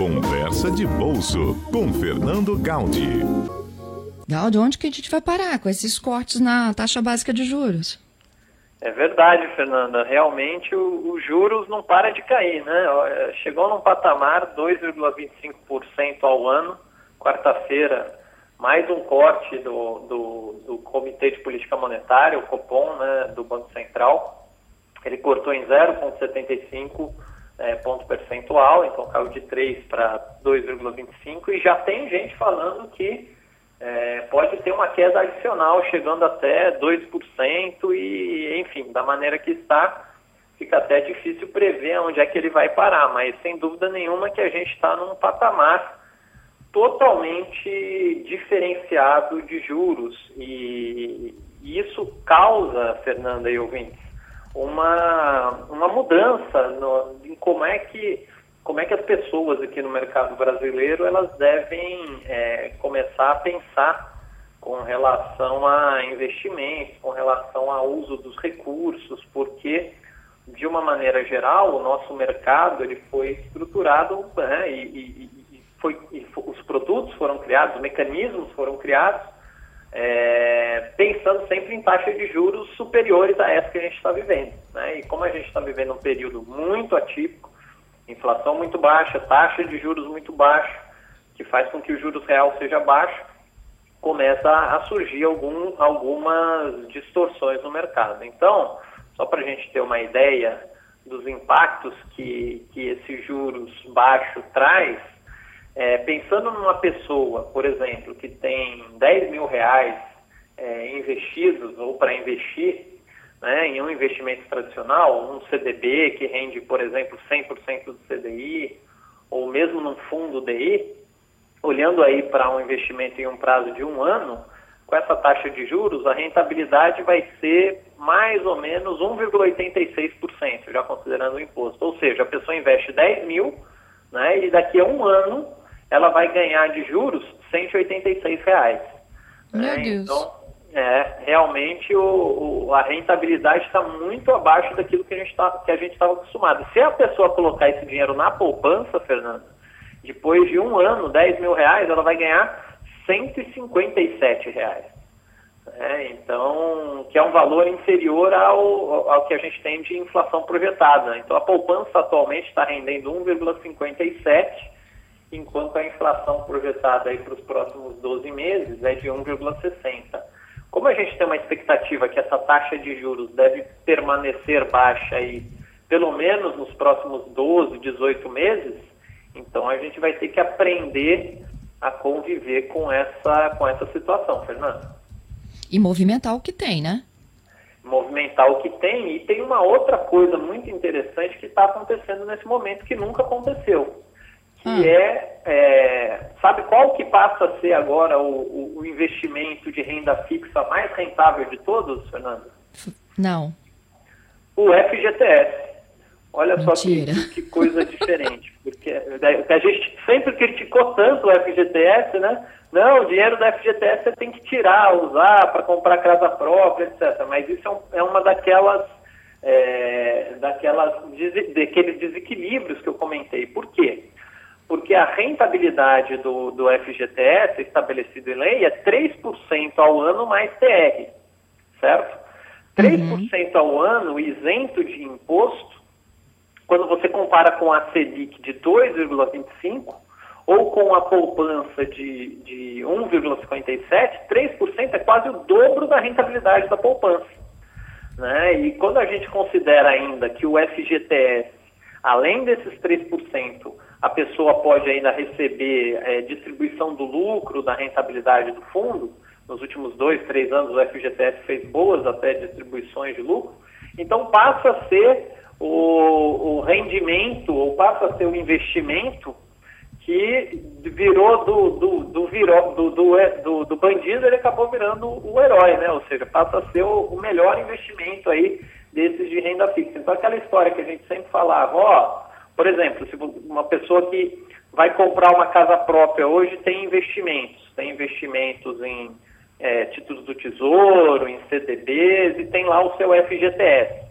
Conversa de Bolso com Fernando Gaudi. Gaudi, onde que a gente vai parar com esses cortes na taxa básica de juros? É verdade, Fernanda. Realmente os juros não para de cair, né? Chegou num patamar 2,25% ao ano. Quarta-feira, mais um corte do, do, do, Comitê de Política Monetária, o Copom, né, do Banco Central. Ele cortou em 0,75 é, ponto percentual, então caiu de 3 para 2,25 e já tem gente falando que é, pode ter uma queda adicional chegando até 2% e, enfim, da maneira que está, fica até difícil prever onde é que ele vai parar, mas sem dúvida nenhuma que a gente está num patamar totalmente diferenciado de juros e isso causa, Fernanda e ouvintes, uma, uma mudança no, em como é que como é que as pessoas aqui no mercado brasileiro elas devem é, começar a pensar com relação a investimentos, com relação ao uso dos recursos, porque de uma maneira geral o nosso mercado ele foi estruturado né, e, e, e, foi, e os produtos foram criados, os mecanismos foram criados é, pensando sempre em taxas de juros superiores a essa que a gente está vivendo. Né? E como a gente está vivendo um período muito atípico, inflação muito baixa, taxa de juros muito baixa, que faz com que o juros real seja baixo, começa a surgir algum, algumas distorções no mercado. Então, só para a gente ter uma ideia dos impactos que, que esse juros baixo traz, é, pensando numa pessoa, por exemplo, que tem 10 mil reais é, investidos ou para investir né, em um investimento tradicional, um CDB que rende, por exemplo, 100% do CDI, ou mesmo num fundo DI, olhando aí para um investimento em um prazo de um ano, com essa taxa de juros, a rentabilidade vai ser mais ou menos 1,86%, já considerando o imposto. Ou seja, a pessoa investe 10 mil né, e daqui a um ano ela vai ganhar de juros 186 reais. Meu é, Deus. Então, é, realmente o, o, a rentabilidade está muito abaixo daquilo que a gente tá, estava acostumado. Se a pessoa colocar esse dinheiro na poupança, Fernando, depois de um ano, 10 mil reais, ela vai ganhar 157 reais. É, então, que é um valor inferior ao, ao que a gente tem de inflação projetada. Então, a poupança atualmente está rendendo 1,57 enquanto a inflação projetada para os próximos 12 meses é de 1,60. Como a gente tem uma expectativa que essa taxa de juros deve permanecer baixa aí pelo menos nos próximos 12, 18 meses, então a gente vai ter que aprender a conviver com essa, com essa situação, Fernando. E movimentar o que tem, né? Movimentar o que tem. E tem uma outra coisa muito interessante que está acontecendo nesse momento que nunca aconteceu que ah. é, é, sabe qual que passa a ser agora o, o, o, investimento de renda fixa mais rentável de todos, Fernando? Não. O FGTS. Olha Mentira. só que, que, coisa diferente, porque a gente sempre criticou tanto o FGTS, né? Não, o dinheiro do FGTS você tem que tirar, usar para comprar casa própria, etc. Mas isso é, um, é uma daquelas, é, daquelas, daqueles desequilíbrios que eu comentei. Por quê? Porque a rentabilidade do, do FGTS estabelecido em lei é 3% ao ano mais TR, certo? 3% uhum. ao ano isento de imposto, quando você compara com a Selic de 2,25% ou com a poupança de, de 1,57%, 3% é quase o dobro da rentabilidade da poupança. Né? E quando a gente considera ainda que o FGTS, além desses 3%, a pessoa pode ainda receber é, distribuição do lucro, da rentabilidade do fundo. Nos últimos dois, três anos, o FGTS fez boas até distribuições de lucro. Então, passa a ser o, o rendimento, ou passa a ser o investimento que virou do, do, do, virou, do, do, é, do, do bandido, ele acabou virando o herói, né? Ou seja, passa a ser o, o melhor investimento aí desses de renda fixa. Então, aquela história que a gente sempre falava, ó por exemplo, se uma pessoa que vai comprar uma casa própria hoje tem investimentos, tem investimentos em é, títulos do Tesouro, em CDBs e tem lá o seu FGTS.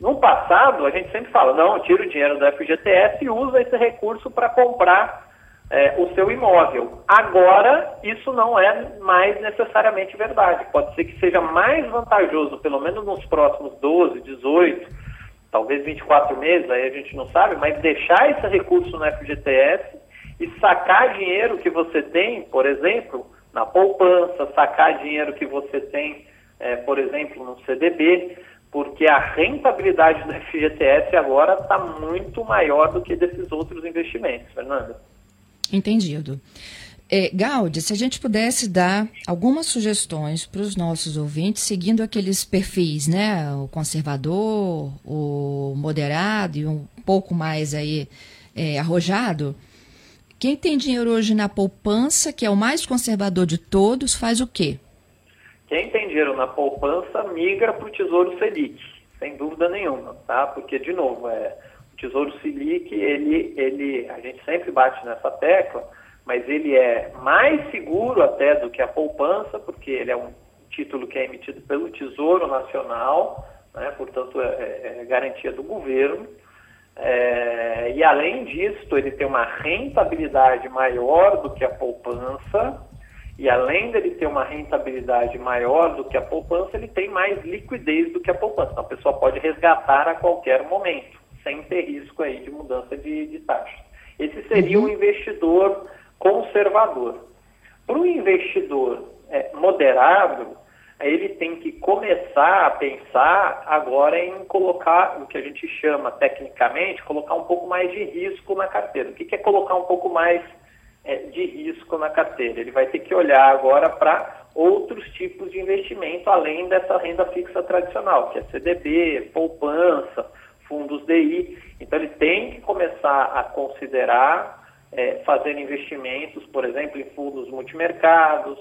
No passado, a gente sempre fala, não, tira o dinheiro do FGTS e usa esse recurso para comprar é, o seu imóvel. Agora, isso não é mais necessariamente verdade. Pode ser que seja mais vantajoso, pelo menos nos próximos 12, 18, talvez 24 meses, aí a gente não sabe, mas deixar esse recurso no FGTS e sacar dinheiro que você tem, por exemplo, na poupança, sacar dinheiro que você tem, é, por exemplo, no CDB, porque a rentabilidade do FGTS agora está muito maior do que desses outros investimentos, Fernanda. Entendido. É, Gaudi, se a gente pudesse dar algumas sugestões para os nossos ouvintes, seguindo aqueles perfis, né? O conservador, o moderado e um pouco mais aí é, arrojado. Quem tem dinheiro hoje na poupança, que é o mais conservador de todos, faz o quê? Quem tem dinheiro na poupança migra para o Tesouro Selic, sem dúvida nenhuma, tá? Porque, de novo, é, o Tesouro Selic, ele, ele, a gente sempre bate nessa tecla, mas ele é mais seguro até do que a poupança, porque ele é um título que é emitido pelo Tesouro Nacional, né, portanto é, é, é garantia do governo. É, e além disso, ele tem uma rentabilidade maior do que a poupança, e além dele ter uma rentabilidade maior do que a poupança, ele tem mais liquidez do que a poupança. Então a pessoa pode resgatar a qualquer momento, sem ter risco aí de mudança de, de taxa. Esse seria uhum. um investidor conservador. Para o investidor é, moderado, ele tem que começar a pensar agora em colocar o que a gente chama tecnicamente, colocar um pouco mais de risco na carteira. O que, é colocar um pouco mais é, de risco na carteira? Ele vai ter que olhar agora para outros tipos de investimento além dessa renda fixa tradicional, que é CDB, poupança, fundos DI. Então ele tem que começar a considerar é, fazer investimentos, por exemplo, em fundos multimercados,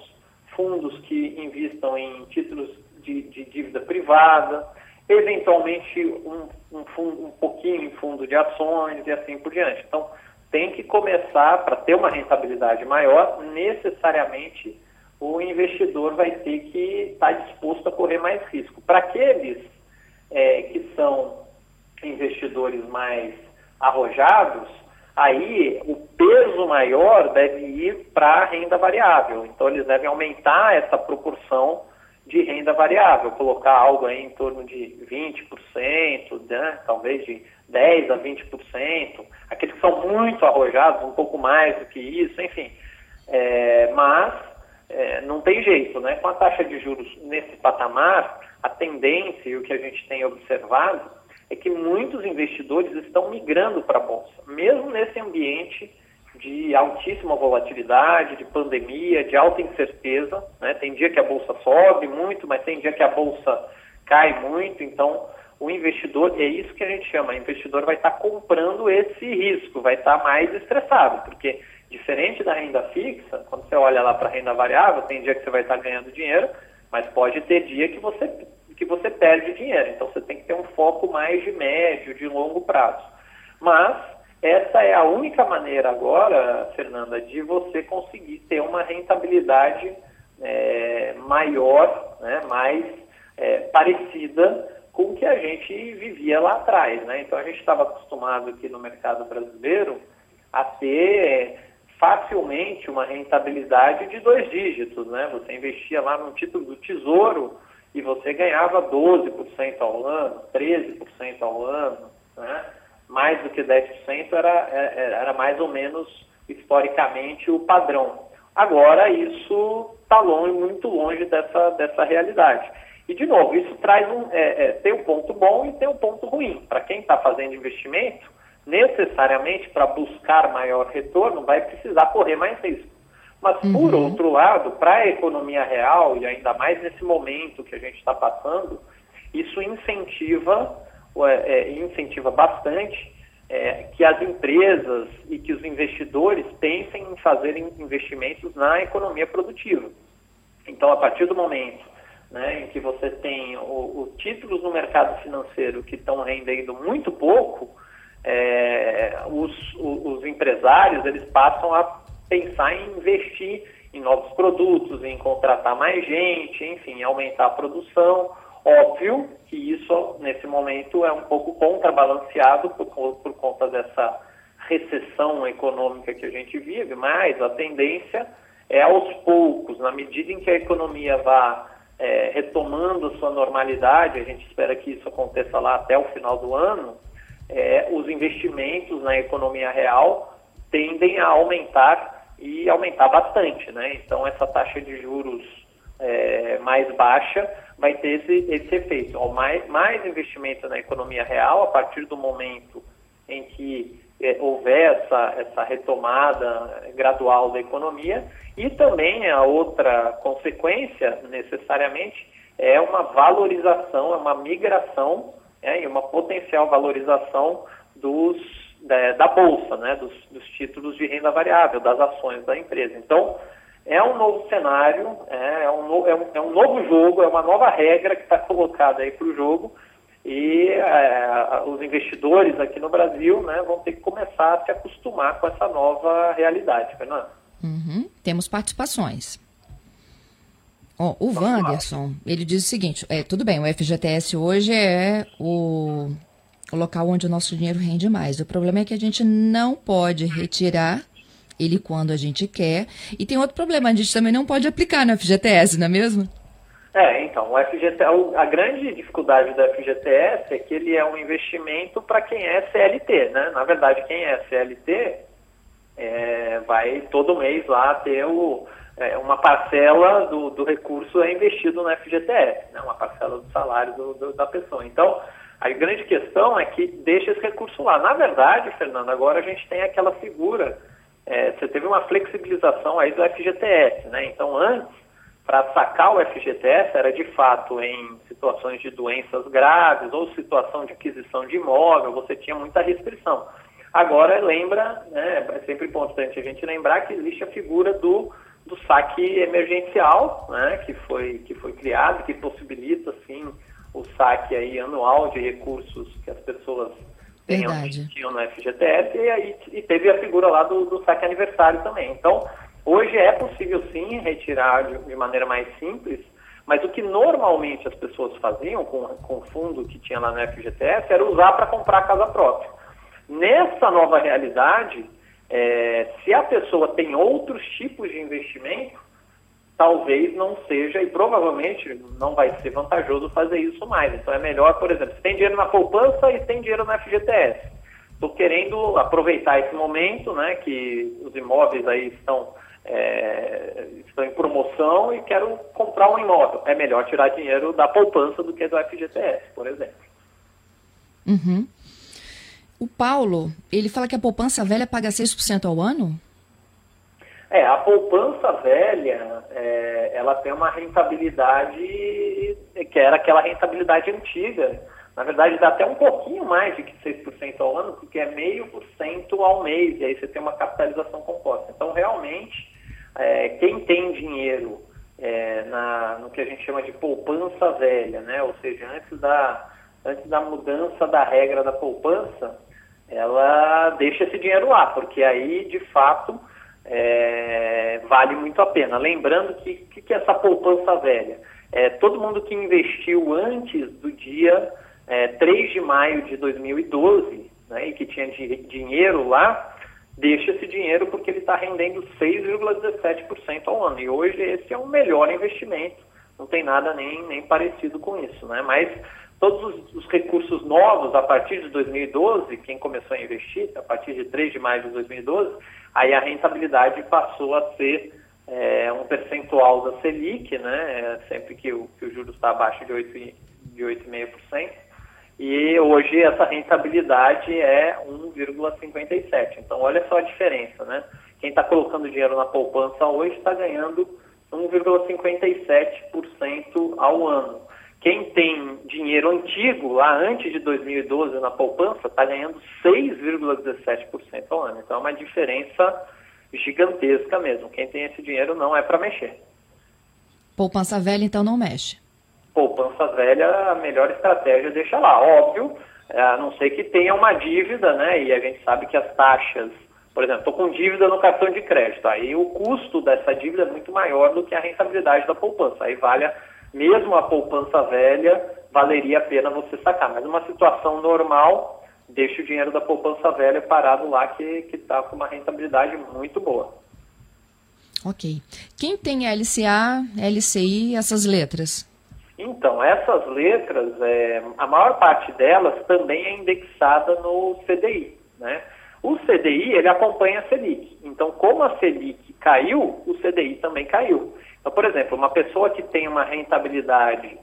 fundos que investam em títulos de, de dívida privada, eventualmente um, um, fundo, um pouquinho em fundo de ações e assim por diante. Então, tem que começar, para ter uma rentabilidade maior, necessariamente o investidor vai ter que estar tá disposto a correr mais risco. Para aqueles é, que são investidores mais arrojados, aí o peso maior deve ir para a renda variável. Então, eles devem aumentar essa proporção de renda variável, colocar algo aí em torno de 20%, né? talvez de 10% a 20%. Aqueles que são muito arrojados, um pouco mais do que isso, enfim. É, mas é, não tem jeito, né? Com a taxa de juros nesse patamar, a tendência e o que a gente tem observado é que muitos investidores estão migrando para a bolsa, mesmo nesse ambiente de altíssima volatilidade, de pandemia, de alta incerteza. Né? Tem dia que a bolsa sobe muito, mas tem dia que a bolsa cai muito. Então, o investidor, é isso que a gente chama, o investidor vai estar tá comprando esse risco, vai estar tá mais estressado, porque diferente da renda fixa, quando você olha lá para a renda variável, tem dia que você vai estar tá ganhando dinheiro, mas pode ter dia que você que você perde dinheiro. Então você tem que ter um foco mais de médio, de longo prazo. Mas essa é a única maneira agora, Fernanda, de você conseguir ter uma rentabilidade é, maior, né, mais é, parecida com o que a gente vivia lá atrás. Né? Então a gente estava acostumado aqui no mercado brasileiro a ter facilmente uma rentabilidade de dois dígitos. Né? Você investia lá no título do Tesouro e você ganhava 12% ao ano, 13% ao ano, né? mais do que 10% era, é, é, era mais ou menos historicamente o padrão. Agora isso está longe, muito longe dessa, dessa realidade. E, de novo, isso traz um, é, é, tem um ponto bom e tem um ponto ruim. Para quem está fazendo investimento, necessariamente para buscar maior retorno, vai precisar correr mais risco. Mas, uhum. por outro lado, para a economia real, e ainda mais nesse momento que a gente está passando, isso incentiva, é, incentiva bastante é, que as empresas e que os investidores pensem em fazer investimentos na economia produtiva. Então, a partir do momento né, em que você tem o, o títulos no mercado financeiro que estão rendendo muito pouco, é, os, os, os empresários eles passam a pensar em investir em novos produtos, em contratar mais gente, enfim, aumentar a produção. Óbvio que isso, nesse momento, é um pouco contrabalanceado por, por conta dessa recessão econômica que a gente vive, mas a tendência é aos poucos, na medida em que a economia vá é, retomando sua normalidade, a gente espera que isso aconteça lá até o final do ano, é, os investimentos na economia real tendem a aumentar e aumentar bastante, né? Então essa taxa de juros é, mais baixa vai ter esse, esse efeito. Ó, mais, mais investimento na economia real a partir do momento em que é, houver essa, essa retomada gradual da economia e também a outra consequência, necessariamente, é uma valorização, é uma migração é, e uma potencial valorização dos, da, da Bolsa, né, dos, dos, títulos de renda variável, das ações da empresa. Então, é um novo cenário, é, é um, é, um, é um novo jogo, é uma nova regra que está colocada aí para o jogo e é, os investidores aqui no Brasil né, vão ter que começar a se acostumar com essa nova realidade, Fernando. Uhum. Temos participações. Oh, o Wanderson, ele diz o seguinte, é, tudo bem, o FGTS hoje é o, o local onde o nosso dinheiro rende mais. O problema é que a gente não pode retirar ele quando a gente quer. E tem outro problema, a gente também não pode aplicar no FGTS, não é mesmo? É, então, o FGTS, a grande dificuldade do FGTS é que ele é um investimento para quem é CLT, né? Na verdade, quem é CLT é, vai todo mês lá ter o, é, uma parcela do, do, recurso é investido no FGTS, né, uma parcela do salário do, do, da pessoa. Então, a grande questão é que deixa esse recurso lá. Na verdade, Fernando, agora a gente tem aquela figura, é, você teve uma flexibilização aí do FGTS, né? Então, antes, para sacar o FGTS era de fato em situações de doenças graves ou situação de aquisição de imóvel, você tinha muita restrição. Agora, lembra, né, é sempre importante a gente lembrar que existe a figura do, do saque emergencial, né, que, foi, que foi criado, que possibilita, sim, o saque aí anual de recursos que as pessoas tenham tinham no FGTS, e aí e teve a figura lá do, do saque aniversário também. Então, hoje é possível, sim, retirar de, de maneira mais simples, mas o que normalmente as pessoas faziam com, com o fundo que tinha lá no FGTS era usar para comprar casa própria. Nessa nova realidade, é, se a pessoa tem outros tipos de investimento, talvez não seja e provavelmente não vai ser vantajoso fazer isso mais. Então é melhor, por exemplo, se tem dinheiro na poupança e tem dinheiro na FGTS. Estou querendo aproveitar esse momento, né, que os imóveis aí estão, é, estão em promoção e quero comprar um imóvel. É melhor tirar dinheiro da poupança do que do FGTS, por exemplo. Uhum. O Paulo, ele fala que a poupança velha paga 6% ao ano? É, a poupança velha, é, ela tem uma rentabilidade que era aquela rentabilidade antiga. Na verdade, dá até um pouquinho mais de que 6% ao ano, porque é meio por cento ao mês, e aí você tem uma capitalização composta. Então, realmente, é, quem tem dinheiro é, na, no que a gente chama de poupança velha, né? ou seja, antes da, antes da mudança da regra da poupança, ela deixa esse dinheiro lá, porque aí, de fato, é, vale muito a pena. Lembrando que o que, é essa poupança velha? É, todo mundo que investiu antes do dia é, 3 de maio de 2012 né, e que tinha dinheiro lá, deixa esse dinheiro porque ele está rendendo 6,17% ao ano. E hoje esse é o melhor investimento. Não tem nada nem, nem parecido com isso. Né? Mas todos os, os, recursos novos a partir de 2012, quem começou a investir, a partir de 3 de maio de 2012, aí a rentabilidade passou a ser é, um percentual da Selic, né, é, sempre que o, que o juros está abaixo de 8,5%, de 8,5%, e hoje essa rentabilidade é 1,57%. Então, olha só a diferença, né? Quem está colocando dinheiro na poupança hoje está ganhando 1,57% ao ano. Quem tem dinheiro antigo, lá antes de 2012, na poupança, está ganhando 6,17% ao ano. Então é uma diferença gigantesca mesmo. Quem tem esse dinheiro não é para mexer. Poupança velha, então, não mexe? Poupança velha, a melhor estratégia deixa lá. Óbvio, é, a não ser que tenha uma dívida, né? E a gente sabe que as taxas, por exemplo, estou com dívida no cartão de crédito. Aí o custo dessa dívida é muito maior do que a rentabilidade da poupança. Aí vale a mesmo a poupança velha, valeria a pena você sacar. Mas uma situação normal, deixa o dinheiro da poupança velha parado lá que está com uma rentabilidade muito boa. Ok. Quem tem LCA, LCI, essas letras? Então, essas letras, é, a maior parte delas também é indexada no CDI. Né? O CDI, ele acompanha a Selic. Então, como a Selic caiu, o CDI também caiu. Então, por exemplo, uma pessoa que tem uma rentabilidade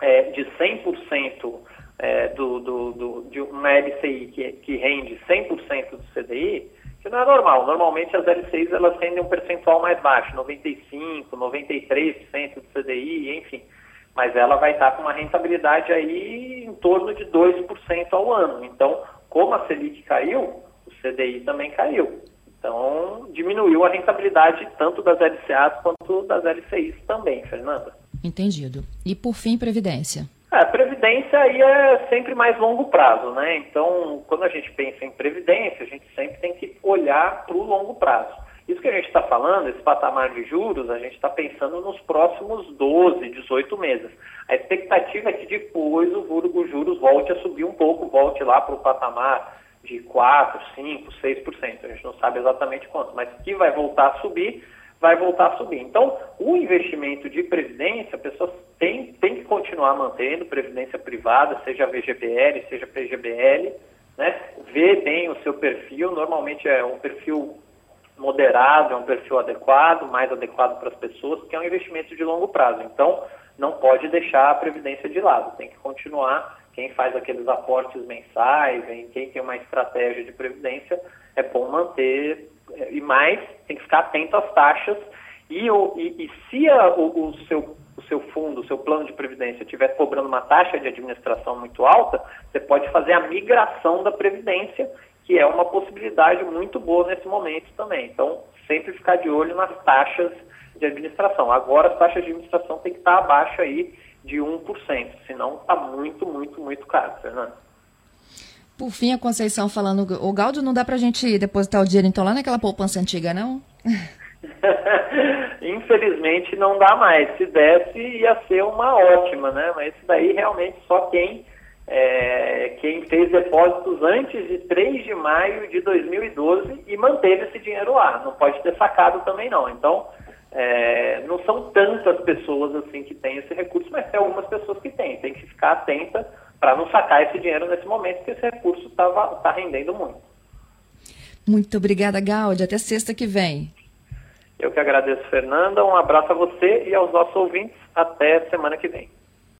é, de 100% é, do, do, do, de uma LCI que, que rende 100% do CDI, que não é normal. Normalmente as LCIs elas rendem um percentual mais baixo, 95%, 93% do CDI, enfim. Mas ela vai estar com uma rentabilidade aí em torno de 2% ao ano. Então, como a Selic caiu, o CDI também caiu. Então, diminuiu a rentabilidade tanto das LCAs quanto das LCIs também, Fernanda. Entendido. E por fim, Previdência. É, previdência aí é sempre mais longo prazo, né? Então, quando a gente pensa em previdência, a gente sempre tem que olhar para o longo prazo. Isso que a gente está falando, esse patamar de juros, a gente está pensando nos próximos 12, 18 meses. A expectativa é que depois o, juros volte a subir um pouco, volte lá para o patamar de 4, 5, 6%. A gente não sabe exatamente quanto, mas que vai voltar a subir, vai voltar a subir. Então, o investimento de previdência, a pessoa tem, tem que continuar mantendo previdência privada, seja VGBL, seja PGBL, né? Ver bem o seu perfil, normalmente é um perfil moderado, é um perfil adequado, mais adequado para as pessoas, porque é um investimento de longo prazo. Então, não pode deixar a previdência de lado, tem que continuar. Quem faz aqueles aportes mensais, quem tem uma estratégia de previdência, é bom manter é, e mais, tem que ficar atento às taxas e, e, e se a, o, o, seu, o seu fundo, o seu plano de previdência estiver cobrando uma taxa de administração muito alta, você pode fazer a migração da previdência, que é uma possibilidade muito boa nesse momento também. Então, sempre ficar de olho nas taxas de administração. Agora, as taxas de administração têm que estar abaixo aí de 1%, senão está muito, muito, muito caro, Fernando. Por fim, a Conceição falando, o Gaudio não dá para a gente depositar o dinheiro então lá naquela poupança antiga, não? Infelizmente não dá mais. Se desse, ia ser uma ótima, né? Mas isso daí realmente só quem, é, quem fez depósitos antes de 3 de maio de 2012 e manteve esse dinheiro lá. Não pode ter sacado também não. Então, é, não são tantas pessoas assim que têm esse recurso, mas tem algumas pessoas que têm. Tem que ficar atenta para não sacar esse dinheiro nesse momento, porque esse recurso está tá rendendo muito. Muito obrigada, Gaudi. Até sexta que vem. Eu que agradeço, Fernanda. Um abraço a você e aos nossos ouvintes. Até semana que vem.